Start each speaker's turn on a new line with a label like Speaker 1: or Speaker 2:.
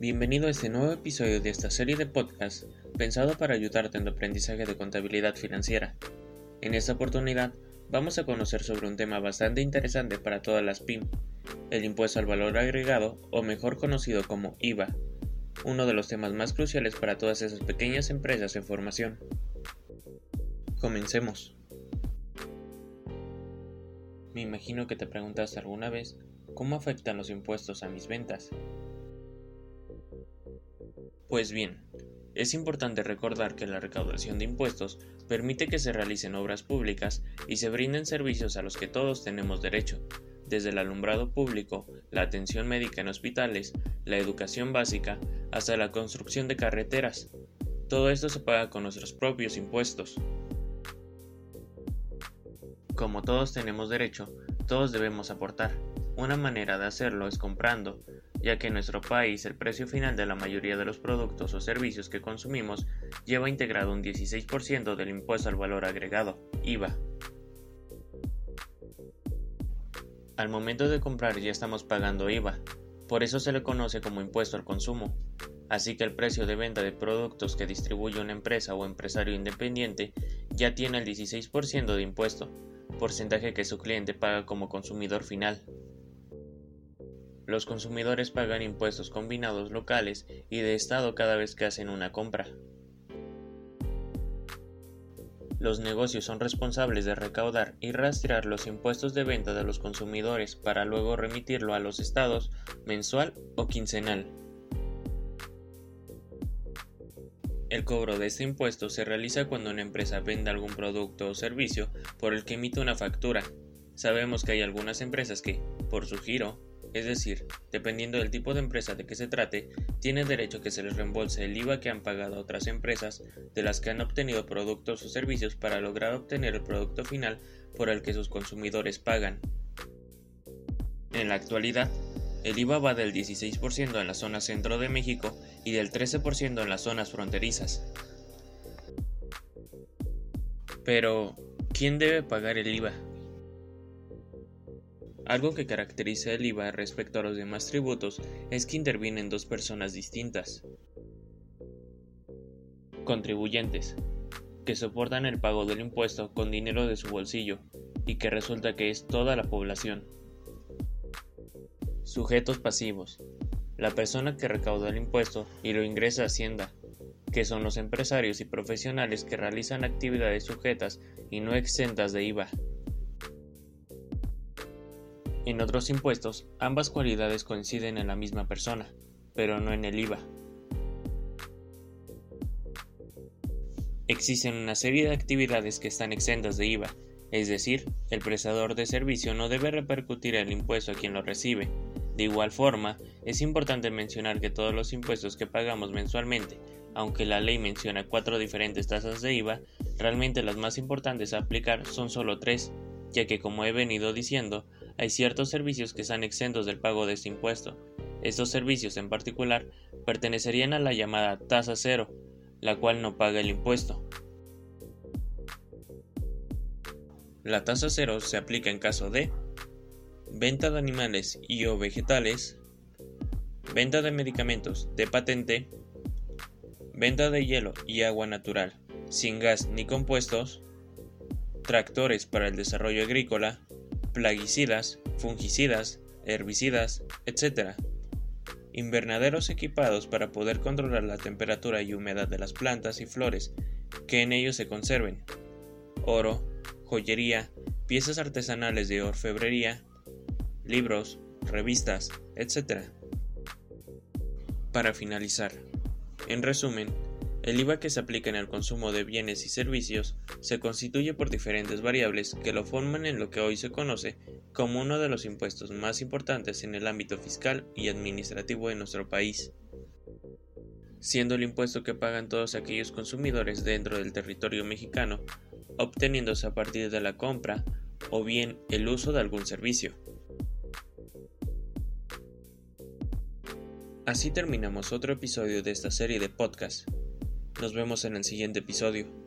Speaker 1: Bienvenido a este nuevo episodio de esta serie de podcast pensado para ayudarte en tu aprendizaje de contabilidad financiera. En esta oportunidad vamos a conocer sobre un tema bastante interesante para todas las PYM, el impuesto al valor agregado o mejor conocido como IVA, uno de los temas más cruciales para todas esas pequeñas empresas en formación. Comencemos. Me imagino que te preguntaste alguna vez cómo afectan los impuestos a mis ventas. Pues bien, es importante recordar que la recaudación de impuestos permite que se realicen obras públicas y se brinden servicios a los que todos tenemos derecho, desde el alumbrado público, la atención médica en hospitales, la educación básica, hasta la construcción de carreteras. Todo esto se paga con nuestros propios impuestos. Como todos tenemos derecho, todos debemos aportar. Una manera de hacerlo es comprando, ya que en nuestro país el precio final de la mayoría de los productos o servicios que consumimos lleva integrado un 16% del impuesto al valor agregado, IVA. Al momento de comprar ya estamos pagando IVA, por eso se le conoce como impuesto al consumo. Así que el precio de venta de productos que distribuye una empresa o empresario independiente ya tiene el 16% de impuesto, porcentaje que su cliente paga como consumidor final. Los consumidores pagan impuestos combinados locales y de Estado cada vez que hacen una compra. Los negocios son responsables de recaudar y rastrear los impuestos de venta de los consumidores para luego remitirlo a los estados mensual o quincenal. El cobro de este impuesto se realiza cuando una empresa vende algún producto o servicio por el que emite una factura. Sabemos que hay algunas empresas que, por su giro, es decir, dependiendo del tipo de empresa de que se trate, tienen derecho a que se les reembolse el IVA que han pagado a otras empresas de las que han obtenido productos o servicios para lograr obtener el producto final por el que sus consumidores pagan. En la actualidad, el IVA va del 16% en la zona centro de México y del 13% en las zonas fronterizas. Pero, ¿quién debe pagar el IVA? Algo que caracteriza el IVA respecto a los demás tributos es que intervienen dos personas distintas. Contribuyentes, que soportan el pago del impuesto con dinero de su bolsillo y que resulta que es toda la población. Sujetos pasivos. La persona que recauda el impuesto y lo ingresa a Hacienda, que son los empresarios y profesionales que realizan actividades sujetas y no exentas de IVA. En otros impuestos, ambas cualidades coinciden en la misma persona, pero no en el IVA. Existen una serie de actividades que están exentas de IVA, es decir, el prestador de servicio no debe repercutir el impuesto a quien lo recibe, de igual forma, es importante mencionar que todos los impuestos que pagamos mensualmente, aunque la ley menciona cuatro diferentes tasas de IVA, realmente las más importantes a aplicar son solo tres, ya que como he venido diciendo, hay ciertos servicios que están exentos del pago de este impuesto. Estos servicios en particular pertenecerían a la llamada tasa cero, la cual no paga el impuesto. La tasa cero se aplica en caso de venta de animales y o vegetales, venta de medicamentos de patente, venta de hielo y agua natural, sin gas ni compuestos, tractores para el desarrollo agrícola, plaguicidas, fungicidas, herbicidas, etc. Invernaderos equipados para poder controlar la temperatura y humedad de las plantas y flores que en ellos se conserven, oro, joyería, piezas artesanales de orfebrería, libros, revistas, etc. Para finalizar, en resumen, el IVA que se aplica en el consumo de bienes y servicios se constituye por diferentes variables que lo forman en lo que hoy se conoce como uno de los impuestos más importantes en el ámbito fiscal y administrativo de nuestro país, siendo el impuesto que pagan todos aquellos consumidores dentro del territorio mexicano, obteniéndose a partir de la compra o bien el uso de algún servicio. Así terminamos otro episodio de esta serie de podcast. Nos vemos en el siguiente episodio.